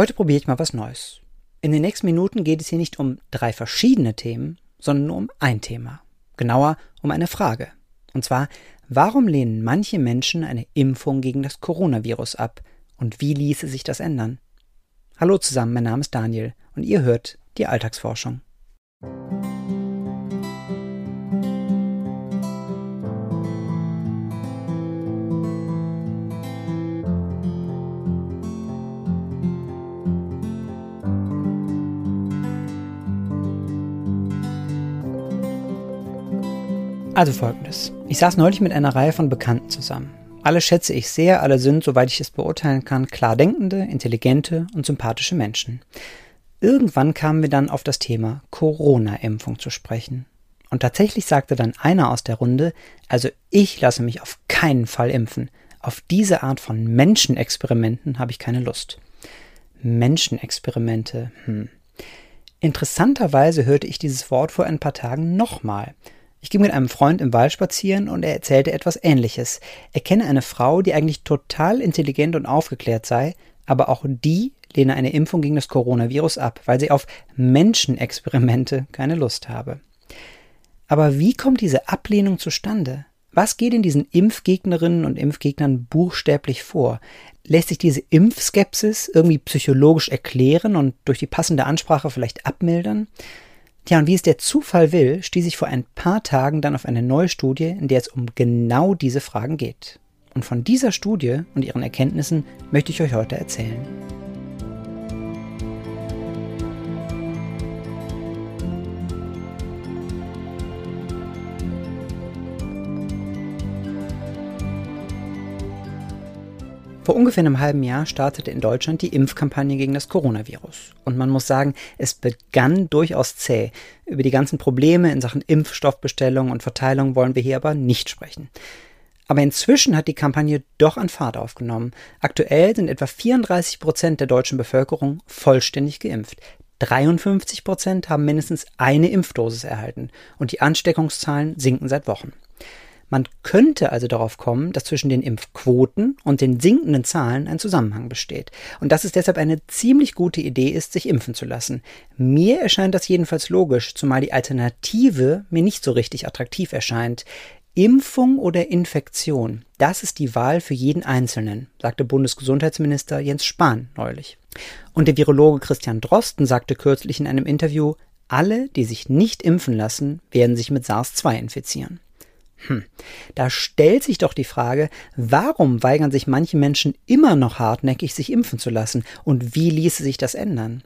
Heute probiere ich mal was Neues. In den nächsten Minuten geht es hier nicht um drei verschiedene Themen, sondern nur um ein Thema. Genauer um eine Frage. Und zwar, warum lehnen manche Menschen eine Impfung gegen das Coronavirus ab und wie ließe sich das ändern? Hallo zusammen, mein Name ist Daniel und ihr hört die Alltagsforschung. Also folgendes. Ich saß neulich mit einer Reihe von Bekannten zusammen. Alle schätze ich sehr, alle sind, soweit ich es beurteilen kann, klar denkende, intelligente und sympathische Menschen. Irgendwann kamen wir dann auf das Thema Corona-Impfung zu sprechen. Und tatsächlich sagte dann einer aus der Runde, also ich lasse mich auf keinen Fall impfen. Auf diese Art von Menschenexperimenten habe ich keine Lust. Menschenexperimente, hm. Interessanterweise hörte ich dieses Wort vor ein paar Tagen nochmal. Ich ging mit einem Freund im Wald spazieren und er erzählte etwas Ähnliches. Er kenne eine Frau, die eigentlich total intelligent und aufgeklärt sei, aber auch die lehne eine Impfung gegen das Coronavirus ab, weil sie auf Menschenexperimente keine Lust habe. Aber wie kommt diese Ablehnung zustande? Was geht in diesen Impfgegnerinnen und Impfgegnern buchstäblich vor? Lässt sich diese Impfskepsis irgendwie psychologisch erklären und durch die passende Ansprache vielleicht abmildern? Tja, und wie es der Zufall will, stieß ich vor ein paar Tagen dann auf eine neue Studie, in der es um genau diese Fragen geht. Und von dieser Studie und ihren Erkenntnissen möchte ich euch heute erzählen. Vor ungefähr einem halben Jahr startete in Deutschland die Impfkampagne gegen das Coronavirus. Und man muss sagen, es begann durchaus zäh. Über die ganzen Probleme in Sachen Impfstoffbestellung und Verteilung wollen wir hier aber nicht sprechen. Aber inzwischen hat die Kampagne doch an Fahrt aufgenommen. Aktuell sind etwa 34 Prozent der deutschen Bevölkerung vollständig geimpft. 53 Prozent haben mindestens eine Impfdosis erhalten und die Ansteckungszahlen sinken seit Wochen. Man könnte also darauf kommen, dass zwischen den Impfquoten und den sinkenden Zahlen ein Zusammenhang besteht und dass es deshalb eine ziemlich gute Idee ist, sich impfen zu lassen. Mir erscheint das jedenfalls logisch, zumal die Alternative mir nicht so richtig attraktiv erscheint. Impfung oder Infektion, das ist die Wahl für jeden Einzelnen, sagte Bundesgesundheitsminister Jens Spahn neulich. Und der Virologe Christian Drosten sagte kürzlich in einem Interview, alle, die sich nicht impfen lassen, werden sich mit SARS-2 infizieren. Hm. Da stellt sich doch die Frage, warum weigern sich manche Menschen immer noch hartnäckig, sich impfen zu lassen und wie ließe sich das ändern?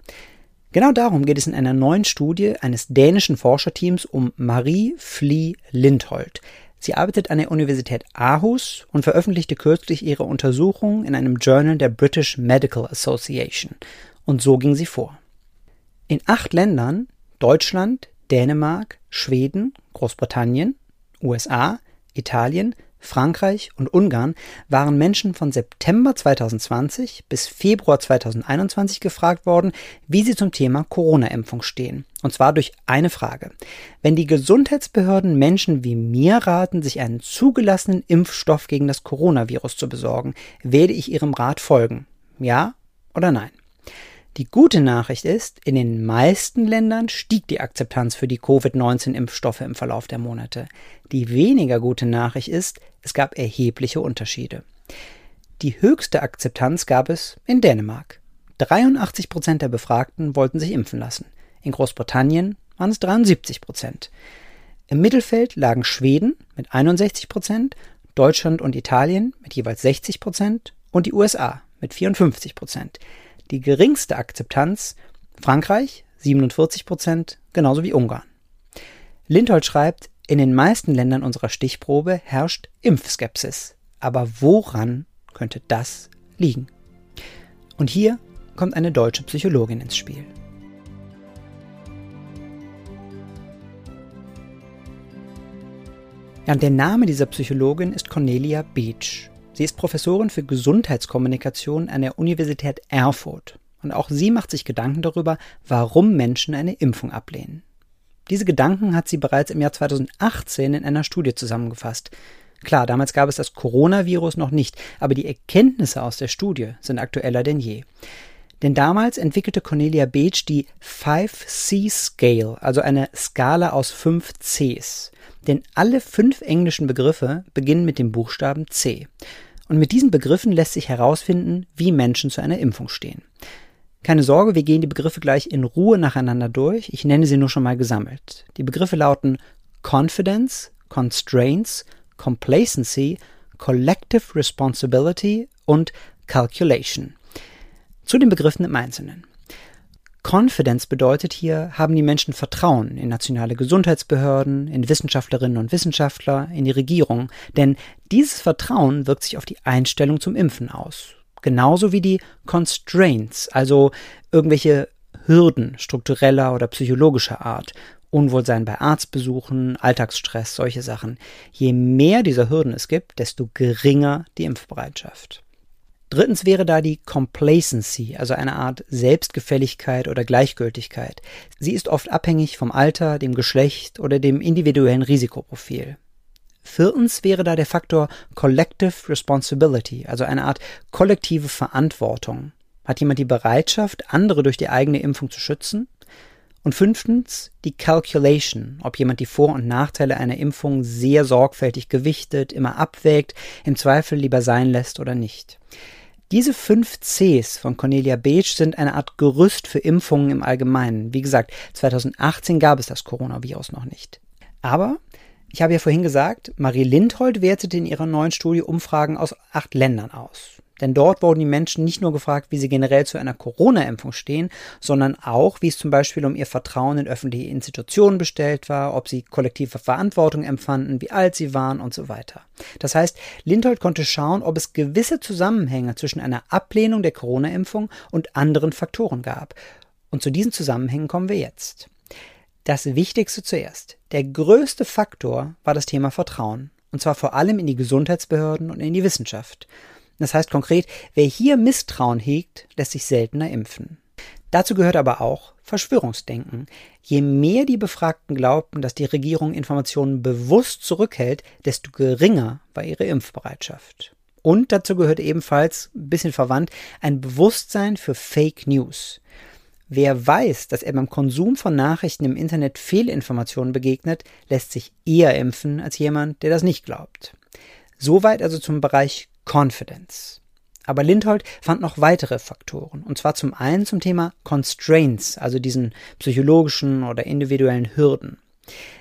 Genau darum geht es in einer neuen Studie eines dänischen Forscherteams um Marie Flie Lindholt. Sie arbeitet an der Universität Aarhus und veröffentlichte kürzlich ihre Untersuchung in einem Journal der British Medical Association. Und so ging sie vor. In acht Ländern Deutschland, Dänemark, Schweden, Großbritannien, USA, Italien, Frankreich und Ungarn waren Menschen von September 2020 bis Februar 2021 gefragt worden, wie sie zum Thema Corona-Impfung stehen. Und zwar durch eine Frage. Wenn die Gesundheitsbehörden Menschen wie mir raten, sich einen zugelassenen Impfstoff gegen das Coronavirus zu besorgen, werde ich ihrem Rat folgen. Ja oder nein? Die gute Nachricht ist, in den meisten Ländern stieg die Akzeptanz für die Covid-19-Impfstoffe im Verlauf der Monate. Die weniger gute Nachricht ist, es gab erhebliche Unterschiede. Die höchste Akzeptanz gab es in Dänemark. 83 Prozent der Befragten wollten sich impfen lassen. In Großbritannien waren es 73 Prozent. Im Mittelfeld lagen Schweden mit 61 Prozent, Deutschland und Italien mit jeweils 60 Prozent und die USA mit 54 Prozent. Die geringste Akzeptanz Frankreich 47 Prozent, genauso wie Ungarn. Lindholt schreibt, in den meisten Ländern unserer Stichprobe herrscht Impfskepsis. Aber woran könnte das liegen? Und hier kommt eine deutsche Psychologin ins Spiel. Ja, der Name dieser Psychologin ist Cornelia Beach. Sie ist Professorin für Gesundheitskommunikation an der Universität Erfurt. Und auch sie macht sich Gedanken darüber, warum Menschen eine Impfung ablehnen. Diese Gedanken hat sie bereits im Jahr 2018 in einer Studie zusammengefasst. Klar, damals gab es das Coronavirus noch nicht, aber die Erkenntnisse aus der Studie sind aktueller denn je. Denn damals entwickelte Cornelia Beetsch die 5C-Scale, also eine Skala aus 5 Cs. Denn alle fünf englischen Begriffe beginnen mit dem Buchstaben C. Und mit diesen Begriffen lässt sich herausfinden, wie Menschen zu einer Impfung stehen. Keine Sorge, wir gehen die Begriffe gleich in Ruhe nacheinander durch. Ich nenne sie nur schon mal gesammelt. Die Begriffe lauten Confidence, Constraints, Complacency, Collective Responsibility und Calculation. Zu den Begriffen im Einzelnen. Confidence bedeutet hier, haben die Menschen Vertrauen in nationale Gesundheitsbehörden, in Wissenschaftlerinnen und Wissenschaftler, in die Regierung, denn dieses Vertrauen wirkt sich auf die Einstellung zum Impfen aus. Genauso wie die Constraints, also irgendwelche Hürden struktureller oder psychologischer Art, Unwohlsein bei Arztbesuchen, Alltagsstress, solche Sachen. Je mehr dieser Hürden es gibt, desto geringer die Impfbereitschaft. Drittens wäre da die Complacency, also eine Art Selbstgefälligkeit oder Gleichgültigkeit. Sie ist oft abhängig vom Alter, dem Geschlecht oder dem individuellen Risikoprofil. Viertens wäre da der Faktor Collective Responsibility, also eine Art kollektive Verantwortung. Hat jemand die Bereitschaft, andere durch die eigene Impfung zu schützen? Und fünftens die Calculation, ob jemand die Vor- und Nachteile einer Impfung sehr sorgfältig gewichtet, immer abwägt, im Zweifel lieber sein lässt oder nicht. Diese fünf Cs von Cornelia Beetsch sind eine Art Gerüst für Impfungen im Allgemeinen. Wie gesagt, 2018 gab es das Coronavirus noch nicht. Aber ich habe ja vorhin gesagt, Marie Lindhold wertete in ihrer neuen Studie Umfragen aus acht Ländern aus. Denn dort wurden die Menschen nicht nur gefragt, wie sie generell zu einer Corona-Impfung stehen, sondern auch, wie es zum Beispiel um ihr Vertrauen in öffentliche Institutionen bestellt war, ob sie kollektive Verantwortung empfanden, wie alt sie waren und so weiter. Das heißt, Lindholt konnte schauen, ob es gewisse Zusammenhänge zwischen einer Ablehnung der Corona-Impfung und anderen Faktoren gab. Und zu diesen Zusammenhängen kommen wir jetzt. Das Wichtigste zuerst. Der größte Faktor war das Thema Vertrauen. Und zwar vor allem in die Gesundheitsbehörden und in die Wissenschaft. Das heißt konkret, wer hier Misstrauen hegt, lässt sich seltener impfen. Dazu gehört aber auch Verschwörungsdenken. Je mehr die Befragten glaubten, dass die Regierung Informationen bewusst zurückhält, desto geringer war ihre Impfbereitschaft. Und dazu gehört ebenfalls, ein bisschen verwandt, ein Bewusstsein für Fake News. Wer weiß, dass er beim Konsum von Nachrichten im Internet Fehlinformationen begegnet, lässt sich eher impfen als jemand, der das nicht glaubt. Soweit also zum Bereich Confidence. Aber Lindhold fand noch weitere Faktoren, und zwar zum einen zum Thema Constraints, also diesen psychologischen oder individuellen Hürden.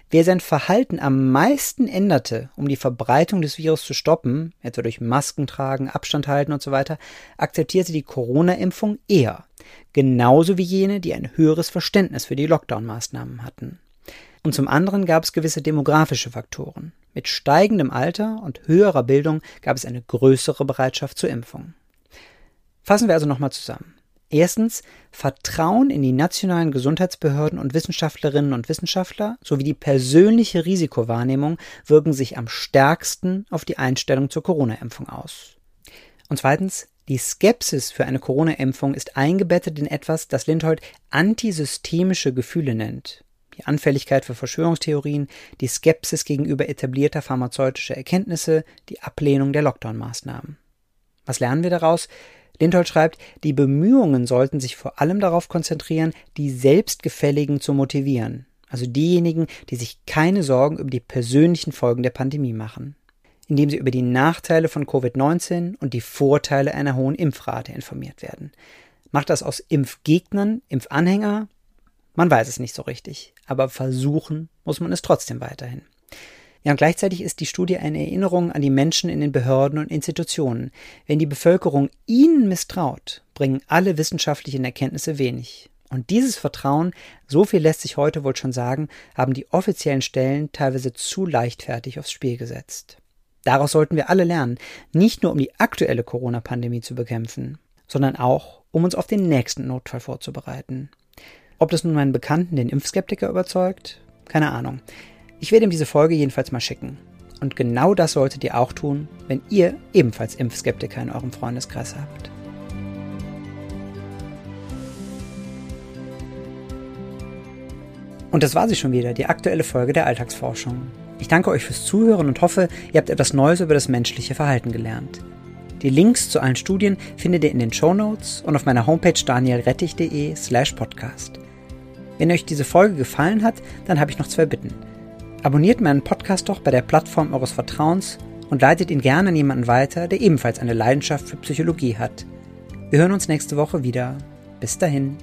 Wer sein Verhalten am meisten änderte, um die Verbreitung des Virus zu stoppen, etwa durch Masken tragen, Abstand halten und so weiter, akzeptierte die Corona-Impfung eher, genauso wie jene, die ein höheres Verständnis für die Lockdown-Maßnahmen hatten. Und zum anderen gab es gewisse demografische Faktoren. Mit steigendem Alter und höherer Bildung gab es eine größere Bereitschaft zur Impfung. Fassen wir also nochmal zusammen. Erstens, Vertrauen in die nationalen Gesundheitsbehörden und Wissenschaftlerinnen und Wissenschaftler sowie die persönliche Risikowahrnehmung wirken sich am stärksten auf die Einstellung zur Corona-Impfung aus. Und zweitens, die Skepsis für eine Corona-Impfung ist eingebettet in etwas, das Lindhold antisystemische Gefühle nennt die Anfälligkeit für Verschwörungstheorien, die Skepsis gegenüber etablierter pharmazeutischer Erkenntnisse, die Ablehnung der Lockdown-Maßnahmen. Was lernen wir daraus? Lindholz schreibt, die Bemühungen sollten sich vor allem darauf konzentrieren, die Selbstgefälligen zu motivieren, also diejenigen, die sich keine Sorgen über die persönlichen Folgen der Pandemie machen, indem sie über die Nachteile von Covid-19 und die Vorteile einer hohen Impfrate informiert werden. Macht das aus Impfgegnern, Impfanhänger man weiß es nicht so richtig, aber versuchen muss man es trotzdem weiterhin. Ja, und gleichzeitig ist die Studie eine Erinnerung an die Menschen in den Behörden und Institutionen. Wenn die Bevölkerung ihnen misstraut, bringen alle wissenschaftlichen Erkenntnisse wenig. Und dieses Vertrauen, so viel lässt sich heute wohl schon sagen, haben die offiziellen Stellen teilweise zu leichtfertig aufs Spiel gesetzt. Daraus sollten wir alle lernen, nicht nur um die aktuelle Corona-Pandemie zu bekämpfen, sondern auch, um uns auf den nächsten Notfall vorzubereiten. Ob das nun meinen Bekannten, den Impfskeptiker, überzeugt? Keine Ahnung. Ich werde ihm diese Folge jedenfalls mal schicken. Und genau das solltet ihr auch tun, wenn ihr ebenfalls Impfskeptiker in eurem Freundeskreis habt. Und das war sie schon wieder, die aktuelle Folge der Alltagsforschung. Ich danke euch fürs Zuhören und hoffe, ihr habt etwas Neues über das menschliche Verhalten gelernt. Die Links zu allen Studien findet ihr in den Show Notes und auf meiner Homepage danielrettich.de slash podcast. Wenn euch diese Folge gefallen hat, dann habe ich noch zwei Bitten. Abonniert meinen Podcast doch bei der Plattform eures Vertrauens und leitet ihn gerne an jemanden weiter, der ebenfalls eine Leidenschaft für Psychologie hat. Wir hören uns nächste Woche wieder. Bis dahin.